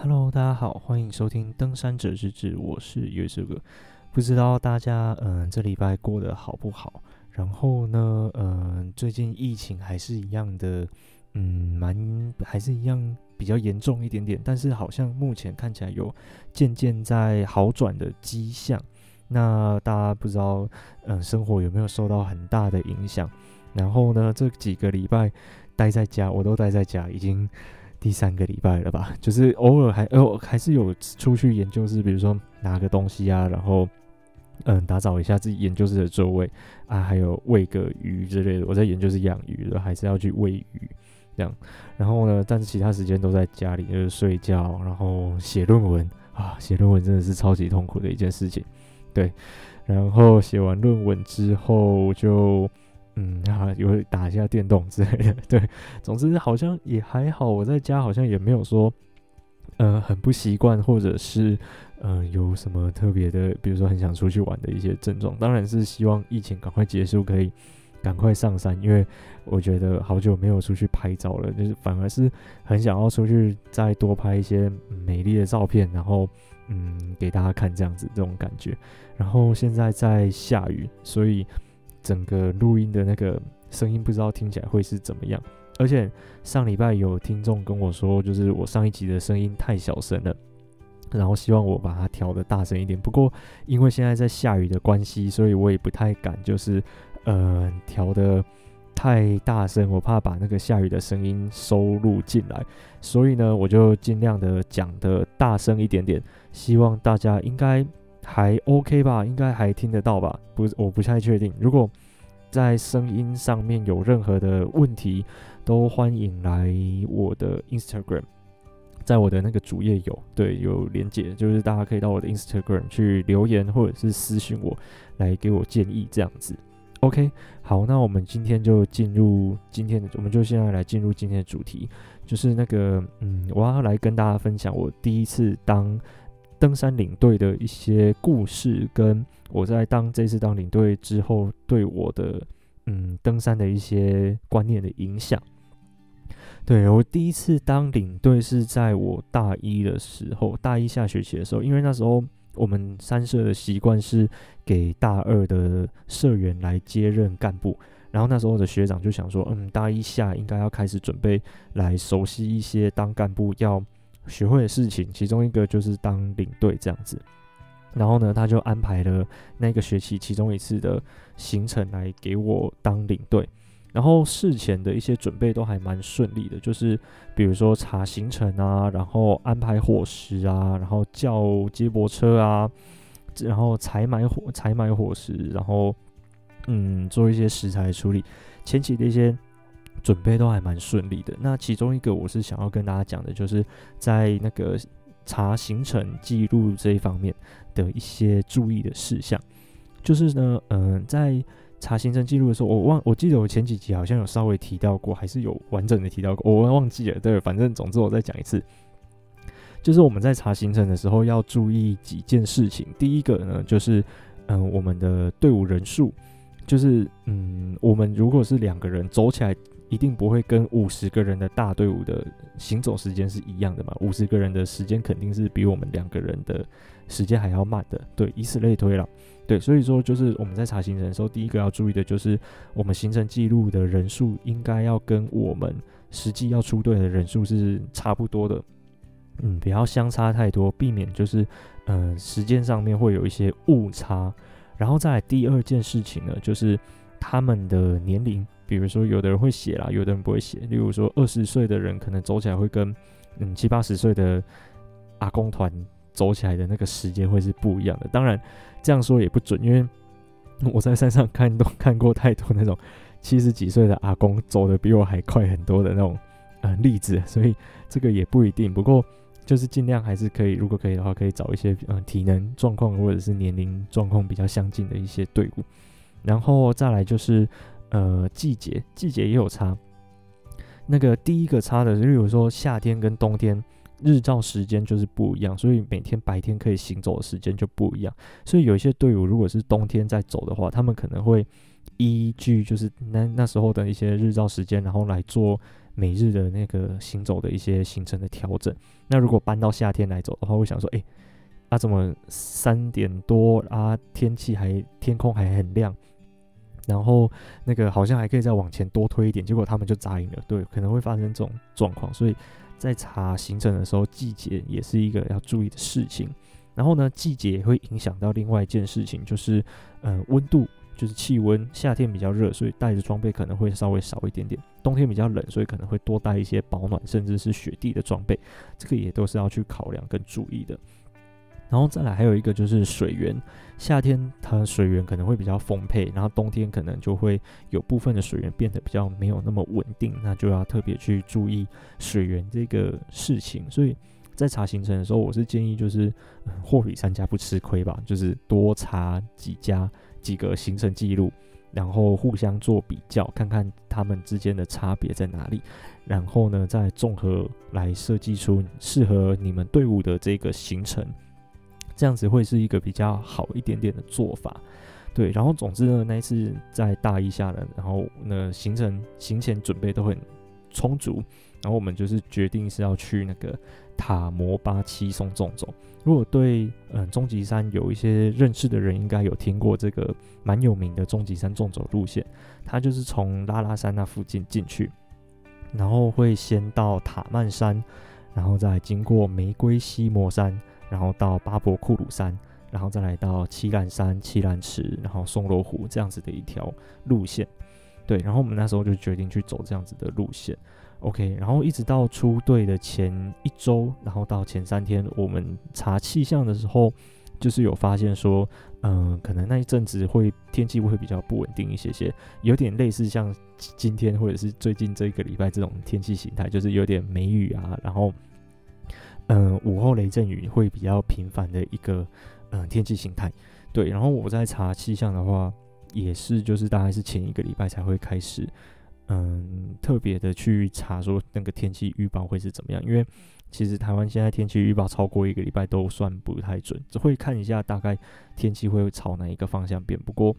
Hello，大家好，欢迎收听《登山者日志》，我是月色哥。不知道大家嗯、这礼拜过得好不好？然后呢，嗯、最近疫情还是一样的，嗯，蛮还是一样比较严重一点点，但是好像目前看起来有渐渐在好转的迹象。那大家不知道，嗯、生活有没有受到很大的影响？然后呢，这几个礼拜待在家，我都待在家，已经第三个礼拜了吧？就是偶尔还哦，还是有出去研究室，比如说拿个东西啊，然后嗯，打扫一下自己研究室的周围啊，还有喂个鱼之类的。我在研究室养鱼的，还是要去喂鱼这样。然后呢，但是其他时间都在家里，就是睡觉，然后写论文啊，写论文真的是超级痛苦的一件事情。对，然后写完论文之后就，嗯，啊，有打一下电动之类的。对，总之好像也还好。我在家好像也没有说，呃，很不习惯，或者是，呃，有什么特别的，比如说很想出去玩的一些症状。当然是希望疫情赶快结束，可以赶快上山，因为我觉得好久没有出去拍照了，就是反而是很想要出去再多拍一些美丽的照片，然后。嗯，给大家看这样子这种感觉，然后现在在下雨，所以整个录音的那个声音不知道听起来会是怎么样。而且上礼拜有听众跟我说，就是我上一集的声音太小声了，然后希望我把它调得大声一点。不过因为现在在下雨的关系，所以我也不太敢，就是呃调得太大声，我怕把那个下雨的声音收录进来。所以呢，我就尽量的讲得大声一点点。希望大家应该还 OK 吧，应该还听得到吧？不，我不太确定。如果在声音上面有任何的问题，都欢迎来我的 Instagram，在我的那个主页有，对，有连接，就是大家可以到我的 Instagram 去留言或者是私信我，来给我建议这样子。OK，好，那我们今天就进入今天的，我们就现在来进入今天的主题，就是那个，嗯，我要来跟大家分享我第一次当。登山领队的一些故事，跟我在当这次当领队之后对我的嗯登山的一些观念的影响。对，我第一次当领队是在我大一的时候，大一下学期的时候，因为那时候我们三社的习惯是给大二的社员来接任干部，然后那时候的学长就想说，嗯，大一下应该要开始准备来熟悉一些当干部要。学会的事情，其中一个就是当领队这样子。然后呢，他就安排了那个学期其中一次的行程来给我当领队。然后事前的一些准备都还蛮顺利的，就是比如说查行程啊，然后安排伙食啊，然后叫接驳车啊，然后采买伙采买伙食，然后嗯做一些食材处理，前期的一些。准备都还蛮顺利的。那其中一个我是想要跟大家讲的，就是在那个查行程记录这一方面的一些注意的事项。就是呢，嗯、在查行程记录的时候，我忘，我记得我前几集好像有稍微提到过，还是有完整的提到过，我忘记了。对，反正总之我再讲一次，就是我们在查行程的时候要注意几件事情。第一个呢，就是嗯、我们的队伍人数，就是嗯，我们如果是两个人走起来。一定不会跟五十个人的大队伍的行走时间是一样的嘛？五十个人的时间肯定是比我们两个人的时间还要慢的，对，以此类推了，对，所以说就是我们在查行程的时候，第一个要注意的就是我们行程记录的人数应该要跟我们实际要出队的人数是差不多的，嗯，不要相差太多，避免就是嗯、呃、时间上面会有一些误差。然后再第二件事情呢，就是他们的年龄。比如说，有的人会写啦，有的人不会写。例如说，二十岁的人可能走起来会跟嗯七八十岁的阿公团走起来的那个时间会是不一样的。当然，这样说也不准，因为 我在山上看都看过太多那种七十几岁的阿公走得比我还快很多的那种、呃、例子，所以这个也不一定。不过就是尽量还是可以，如果可以的话，可以找一些嗯、体能状况或者是年龄状况比较相近的一些队伍。然后再来就是。呃，季节季节也有差。那个第一个差的，例如说夏天跟冬天日照时间就是不一样，所以每天白天可以行走的时间就不一样。所以有一些队伍如果是冬天在走的话，他们可能会依据就是那那时候的一些日照时间，然后来做每日的那个行走的一些行程的调整。那如果搬到夏天来走的话，会想说，诶、欸，啊怎么三点多啊，天气还天空还很亮，然后那个好像还可以再往前多推一点，结果他们就扎营了。对，可能会发生这种状况，所以在查行程的时候，季节也是一个要注意的事情。然后呢，季节也会影响到另外一件事情，就是呃温度。就是气温，夏天比较热，所以带的装备可能会稍微少一点点；冬天比较冷，所以可能会多带一些保暖甚至是雪地的装备。这个也都是要去考量跟注意的。然后再来还有一个就是水源，夏天它水源可能会比较丰沛，然后冬天可能就会有部分的水源变得比较没有那么稳定，那就要特别去注意水源这个事情。所以在查行程的时候，我是建议就是货比三家不吃亏吧，就是多查几家。几个行程记录，然后互相做比较，看看他们之间的差别在哪里，然后呢，再综合来设计出适合你们队伍的这个行程，这样子会是一个比较好一点点的做法。对，然后总之呢，那一次在大一下呢，然后呢，行程行前准备都很充足，然后我们就是决定是要去那个塔摩巴七松纵走。如果对嗯终极山有一些认识的人，应该有听过这个蛮有名的终极山纵走路线。它就是从拉拉山那附近进去，然后会先到塔曼山，然后再经过玫瑰西摩山，然后到巴博库鲁山，然后再来到七兰山、七兰池，然后松罗湖这样子的一条路线。对，然后我们那时候就决定去走这样子的路线。OK，然后一直到出队的前一周，然后到前三天，我们查气象的时候，就是有发现说，嗯、可能那一阵子会天气会比较不稳定一些些，有点类似像今天或者是最近这一个礼拜这种天气形态，就是有点梅雨啊，然后，嗯、午后雷阵雨会比较频繁的一个嗯、天气形态。对，然后我在查气象的话，也是就是大概是前一个礼拜才会开始。嗯，特别的去查说那个天气预报会是怎么样，因为其实台湾现在天气预报超过一个礼拜都算不太准，只会看一下大概天气会朝哪一个方向变。不过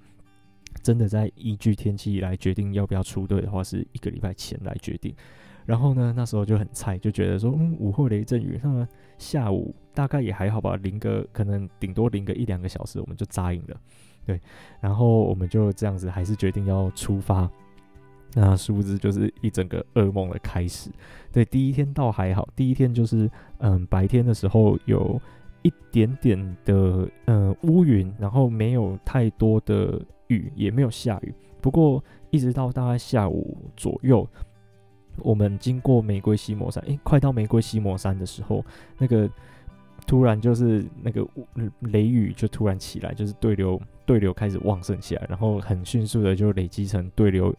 真的在依据天气来决定要不要出队的话，是一个礼拜前来决定。然后呢，那时候就很菜，就觉得说，嗯，午后雷阵雨，那下午大概也还好吧，淋个可能顶多淋个一两个小时，我们就扎营了。对，然后我们就这样子，还是决定要出发。那殊不知就是一整个噩梦的开始。对，第一天倒还好，第一天就是嗯白天的时候有一点点的嗯乌云，然后没有太多的雨，也没有下雨。不过一直到大概下午左右，我们经过玫瑰西摩山，诶，快到玫瑰西摩山的时候，那个突然就是那个雷雨就突然起来，就是对流对流开始旺盛起来，然后很迅速的就累积成对流。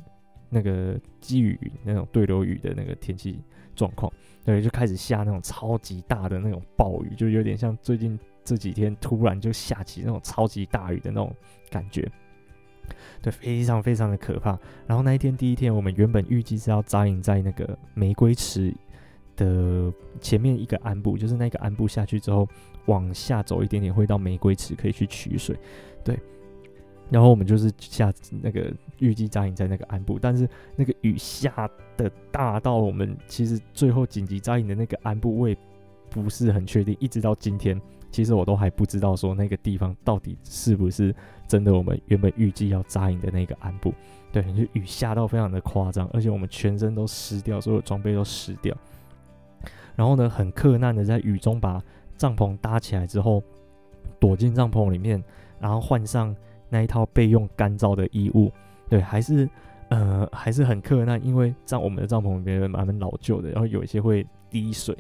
那个积雨那种对流雨的那个天气状况，对，就开始下那种超级大的那种暴雨，就有点像最近这几天突然就下起那种超级大雨的那种感觉，对，非常非常的可怕。然后那一天第一天，我们原本预计是要扎营在那个玫瑰池的前面一个鞍部，就是那个鞍部下去之后往下走一点点会到玫瑰池可以去取水，对。然后我们就是下那个预计扎营在那个鞍部，但是那个雨下的大到我们其实最后紧急扎营的那个鞍部，我也不是很确定。一直到今天，其实我都还不知道说那个地方到底是不是真的我们原本预计要扎营的那个安部。对，就雨下到非常的夸张，而且我们全身都湿掉，所有装备都湿掉。然后呢，很克难的在雨中把帐篷搭起来之后，躲进帐篷里面，然后换上。那一套备用干燥的衣物，对，还是 呃还是很克难，因为在我们的帐篷里面蛮老旧的，然后有一些会滴水，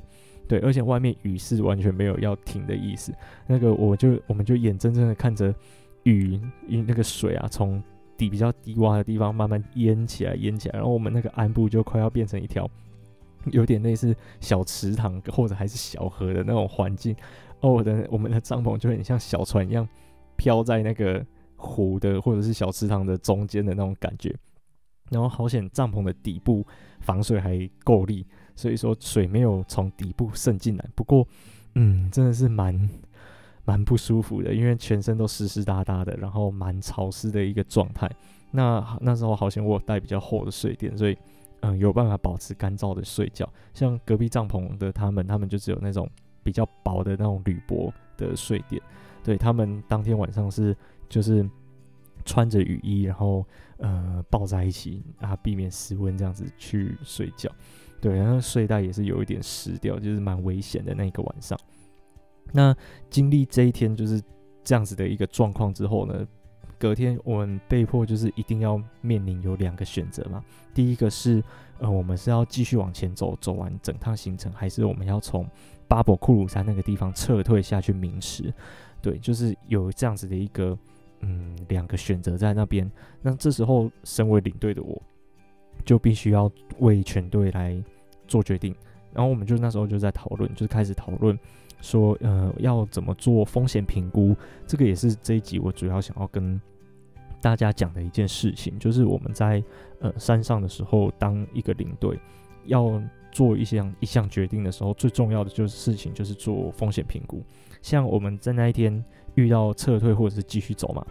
对，而且外面雨是完全没有要停的意思。那个我就我们就眼睁睁的看着雨，因那个水啊从底比较低洼的地方慢慢淹起来，淹起来，然后我们那个安部就快要变成一条有点类似小池塘或者还是小河的那种环境。哦，我的我们的帐篷就很像小船一样飘在那个。湖的或者是小池塘的中间的那种感觉，然后好险帐篷的底部防水还够力，所以说水没有从底部渗进来。不过，嗯，真的是蛮蛮不舒服的，因为全身都湿湿哒哒的，然后蛮潮湿的一个状态。那那时候好像我带比较厚的睡垫，所以嗯有办法保持干燥的睡觉。像隔壁帐篷的他们，他们就只有那种比较薄的那种铝箔的睡垫，对，他们当天晚上是就是穿着雨衣，然后呃抱在一起啊，避免失温这样子去睡觉。对，然后睡袋也是有一点湿掉，就是蛮危险的那一个晚上。那经历这一天就是这样子的一个状况之后呢，隔天我们被迫就是一定要面临有两个选择嘛。第一个是呃，我们是要继续往前走，走完整趟行程，还是我们要从巴博库鲁山那个地方撤退下去明池？对，就是有这样子的一个嗯两个选择在那边。那这时候身为领队的我。就必须要为全队来做决定，然后我们就那时候就在讨论，就是开始讨论说，呃，要怎么做风险评估。这个也是这一集我主要想要跟大家讲的一件事情，就是我们在呃山上的时候，当一个领队要做一项一项决定的时候，最重要的就是事情就是做风险评估。像我们在那一天遇到撤退或者是继续走嘛，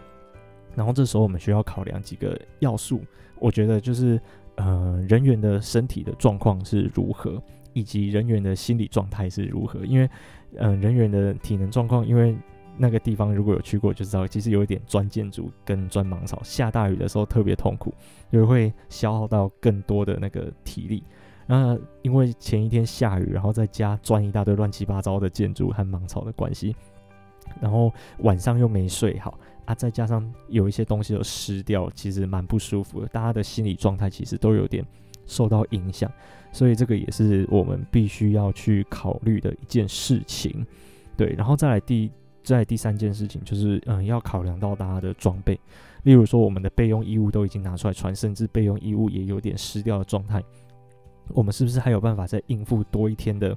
然后这时候我们需要考量几个要素，我觉得就是。呃，人员的身体的状况是如何，以及人员的心理状态是如何？因为，呃，人员的体能状况，因为那个地方如果有去过就知道，其实有一点钻建筑跟钻芒草，下大雨的时候特别痛苦，就会消耗到更多的那个体力。那因为前一天下雨，然后在家钻一大堆乱七八糟的建筑和芒草的关系，然后晚上又没睡好。啊，再加上有一些东西都湿掉，其实蛮不舒服的。大家的心理状态其实都有点受到影响，所以这个也是我们必须要去考虑的一件事情。对，然后再来第再第三件事情就是，嗯，要考量到大家的装备，例如说我们的备用衣物都已经拿出来穿，甚至备用衣物也有点湿掉的状态，我们是不是还有办法再应付多一天的，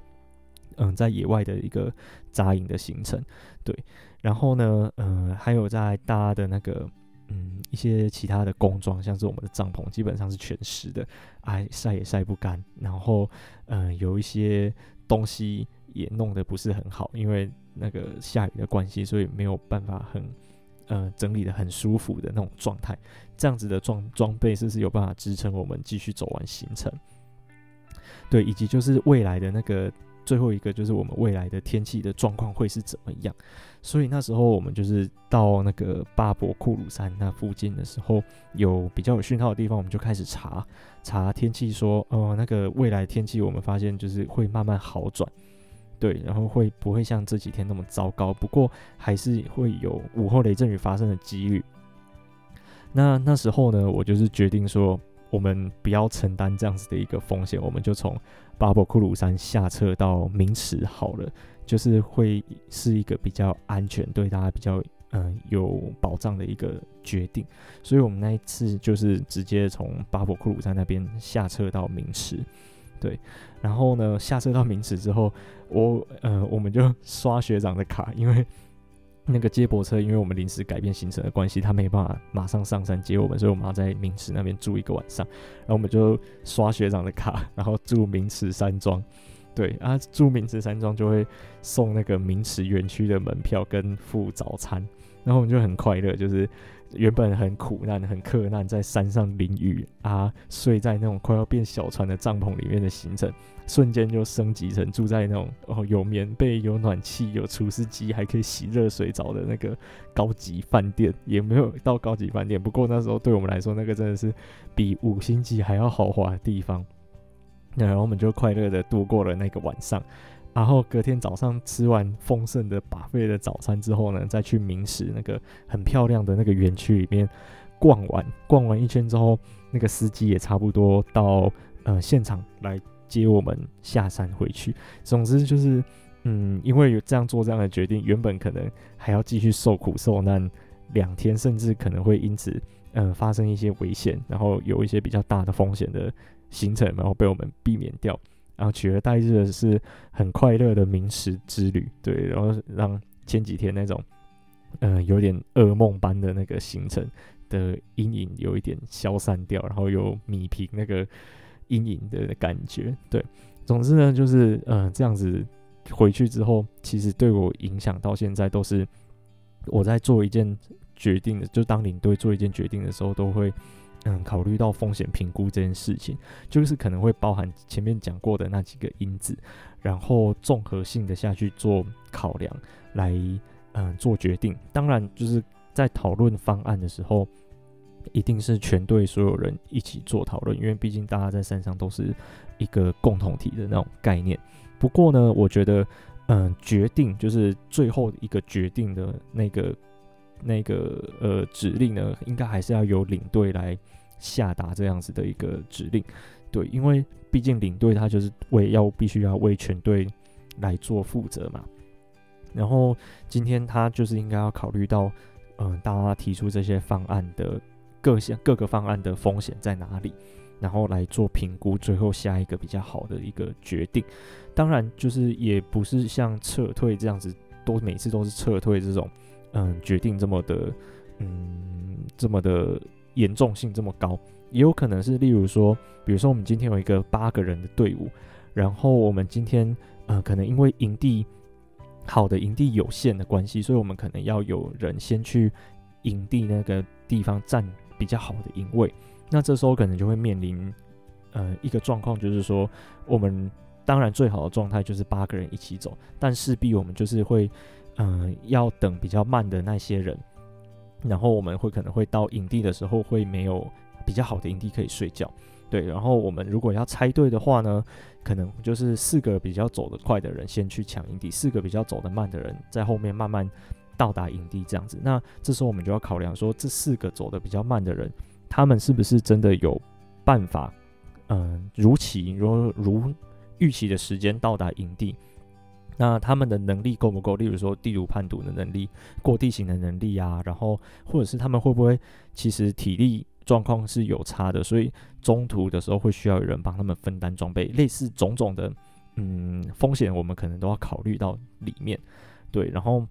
嗯，在野外的一个扎营的行程？对。然后呢，呃，还有在搭的那个，嗯，一些其他的工装，像是我们的帐篷，基本上是全湿的，哎，晒也晒不干。然后，嗯、有一些东西也弄得不是很好，因为那个下雨的关系，所以没有办法很，呃，整理得很舒服的那种状态。这样子的装装备是不是有办法支撑我们继续走完行程？对，以及就是未来的那个。最后一个就是我们未来的天气的状况会是怎么样，所以那时候我们就是到那个巴博库鲁山那附近的时候，有比较有讯号的地方，我们就开始查查天气，说哦，那个未来天气我们发现就是会慢慢好转，对，然后会不会像这几天那么糟糕？不过还是会有午后雷阵雨发生的几率。那那时候呢，我就是决定说。我们不要承担这样子的一个风险，我们就从巴博库鲁山下撤到明池好了，就是会是一个比较安全、对大家比较嗯、有保障的一个决定。所以，我们那一次就是直接从巴博库鲁山那边下撤到明池，对。然后呢，下撤到明池之后，我呃我们就刷学长的卡，因为。那个接驳车，因为我们临时改变行程的关系，他没办法马上上山接我们，所以我们要在明池那边住一个晚上。然后我们就刷学长的卡，然后住明池山庄。对啊，住明池山庄就会送那个明池园区的门票跟附早餐，然后我们就很快乐，就是。原本很苦难、很克难，在山上淋雨啊，睡在那种快要变小船的帐篷里面的行程，瞬间就升级成住在那种哦有棉被、有暖气、有除湿机，还可以洗热水澡的那个高级饭店。也没有到高级饭店，不过那时候对我们来说，那个真的是比五星级还要豪华的地方。然后我们就快乐的度过了那个晚上。然后隔天早上吃完丰盛的 buffet 的早餐之后呢，再去明石那个很漂亮的那个园区里面逛完，逛完一圈之后，那个司机也差不多到呃现场来接我们下山回去。总之就是，嗯，因为有这样做这样的决定，原本可能还要继续受苦受难两天，甚至可能会因此嗯、呃、发生一些危险，然后有一些比较大的风险的行程，然后被我们避免掉。然后取而代之的是很快乐的明池之旅，对，然后让前几天那种，呃，有点噩梦般的那个行程的阴影有一点消散掉，然后有米平那个阴影的感觉，对。总之呢，就是呃这样子回去之后，其实对我影响到现在都是我在做一件决定的，就当领队做一件决定的时候，都会嗯考虑到风险评估这件事情，就是可能会包含前面讲过的那几个因子，然后综合性的下去做考量，来嗯做决定。当然，就是在讨论方案的时候，一定是全队所有人一起做讨论，因为毕竟大家在山上都是一个共同体的那种概念。不过呢，我觉得，嗯，决定就是最后一个决定的那个那个呃指令呢，应该还是要由领队来下达这样子的一个指令。对，因为毕竟领队他就是为要必须要为全队来做负责嘛。然后今天他就是应该要考虑到，嗯，大家提出这些方案的。各项各个方案的风险在哪里，然后来做评估，最后下一个比较好的一个决定。当然，就是也不是像撤退这样子，都每次都是撤退这种，嗯，决定这么的，嗯，这么的严重性这么高。也有可能是，例如说，比如说我们今天有一个八个人的队伍，然后我们今天，呃，可能因为营地好的营地有限的关系，所以我们可能要有人先去营地那个地方站。比较好的营位，那这时候可能就会面临，呃，一个状况，就是说，我们当然最好的状态就是八个人一起走，但势必我们就是会，嗯、要等比较慢的那些人，然后我们会可能会到营地的时候会没有比较好的营地可以睡觉，对，然后我们如果要拆队的话呢，可能就是四个比较走得快的人先去抢营地，四个比较走得慢的人在后面慢慢。到达营地这样子，那这时候我们就要考量说，这四个走得比较慢的人，他们是不是真的有办法，嗯、如期如如预期的时间到达营地？那他们的能力够不够？例如说地图判读的能力、过地形的能力啊，然后或者是他们会不会其实体力状况是有差的，所以中途的时候会需要有人帮他们分担装备，类似种种的嗯风险，我们可能都要考虑到里面。对，然后。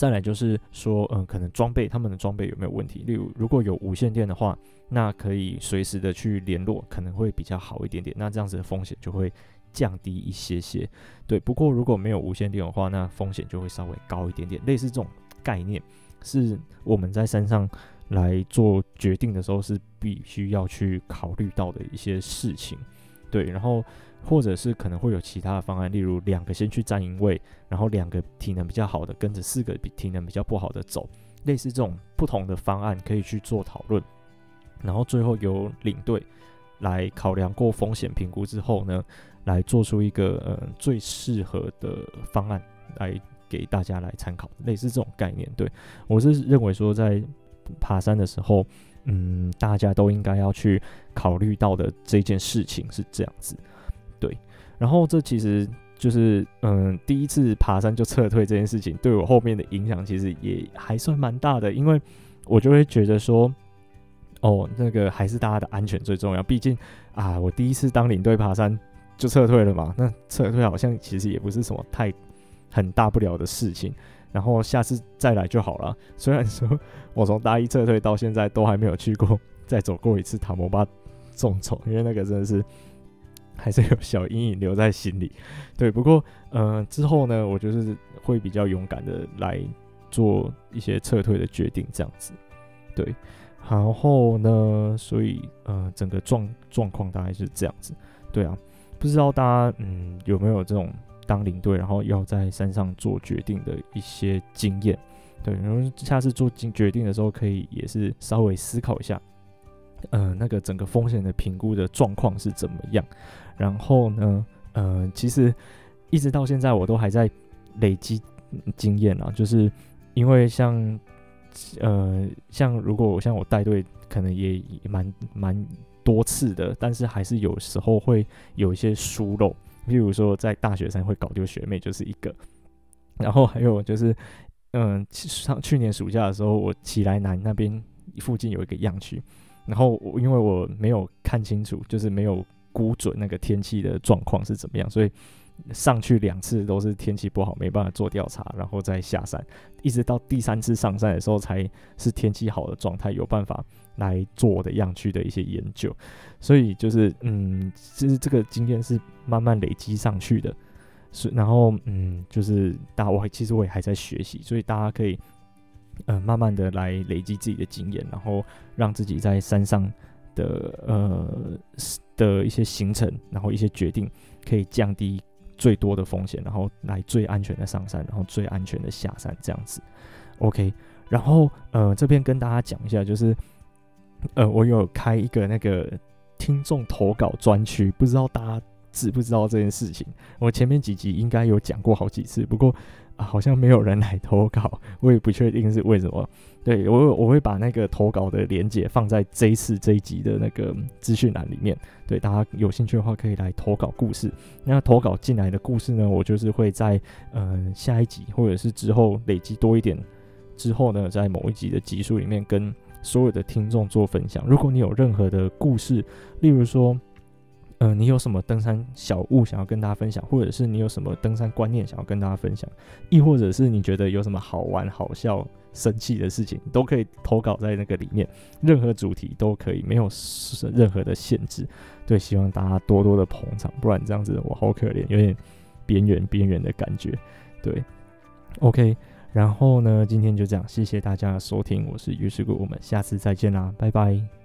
再来就是说，嗯，可能装备他们的装备有没有问题？例如，如果有无线电的话，那可以随时的去联络，可能会比较好一点点。那这样子的风险就会降低一些些。对，不过如果没有无线电的话，那风险就会稍微高一点点。类似这种概念，是我们在山上来做决定的时候是必须要去考虑到的一些事情。对，然后。或者是可能会有其他的方案，例如两个先去占营位，然后两个体能比较好的跟着四个体能比较不好的走，类似这种不同的方案可以去做讨论，然后最后由领队来考量过风险评估之后呢，来做出一个呃最适合的方案来给大家来参考，类似这种概念。对，我是认为说在爬山的时候，嗯，大家都应该要去考虑到的这件事情是这样子。对，然后这其实就是嗯，第一次爬山就撤退这件事情，对我后面的影响其实也还算蛮大的，因为我就会觉得说，哦，那个还是大家的安全最重要。毕竟啊，我第一次当领队爬山就撤退了嘛，那撤退好像其实也不是什么太很大不了的事情，然后下次再来就好了。虽然说我从大一撤退到现在都还没有去过再走过一次塔摩巴纵走，因为那个真的是。还是有小阴影留在心里，对。不过，嗯、之后呢，我就是会比较勇敢的来做一些撤退的决定，这样子，对。然后呢，所以，呃，整个状状况大概是这样子，对啊。不知道大家，嗯，有没有这种当领队，然后要在山上做决定的一些经验？对，然后下次做决决定的时候，可以也是稍微思考一下，呃，那个整个风险的评估的状况是怎么样。然后呢，呃，其实一直到现在我都还在累积经验啊，就是因为像，呃，像如果像我带队，可能也蛮蛮多次的，但是还是有时候会有一些疏漏，譬如说在大学生会搞丢学妹就是一个，然后还有就是，嗯、上去年暑假的时候，我奇来南那边附近有一个样区，然后我因为我没有看清楚，就是没有。估准那个天气的状况是怎么样，所以上去两次都是天气不好，没办法做调查，然后再下山，一直到第三次上山的时候才是天气好的状态，有办法来做我的样区的一些研究。所以就是，嗯，其实这个经验是慢慢累积上去的，是然后，嗯，就是大家我其实我也还在学习，所以大家可以呃，慢慢的来累积自己的经验，然后让自己在山上的呃的一些行程，然后一些决定可以降低最多的风险，然后来最安全的上山，然后最安全的下山，这样子。OK，然后呃这边跟大家讲一下，就是呃我有开一个那个听众投稿专区，不知道大家知不知道这件事情？我前面几集应该有讲过好几次，不过。好像没有人来投稿，我也不确定是为什么。对，我我会把那个投稿的连接放在这一次这一集的那个资讯栏里面。对，大家有兴趣的话可以来投稿故事。那投稿进来的故事呢，我就是会在嗯、呃、下一集或者是之后累积多一点之后呢，在某一集的集数里面跟所有的听众做分享。如果你有任何的故事，例如说。嗯、你有什么登山小物想要跟大家分享，或者是你有什么登山观念想要跟大家分享，亦或者是你觉得有什么好玩、好笑、生气的事情，都可以投稿在那个里面，任何主题都可以，没有任何的限制。对，希望大家多多的捧场，不然这样子我好可怜，有点边缘边缘的感觉。对，OK，然后呢，今天就这样，谢谢大家的收听，我是于世古，我们下次再见啦，拜拜。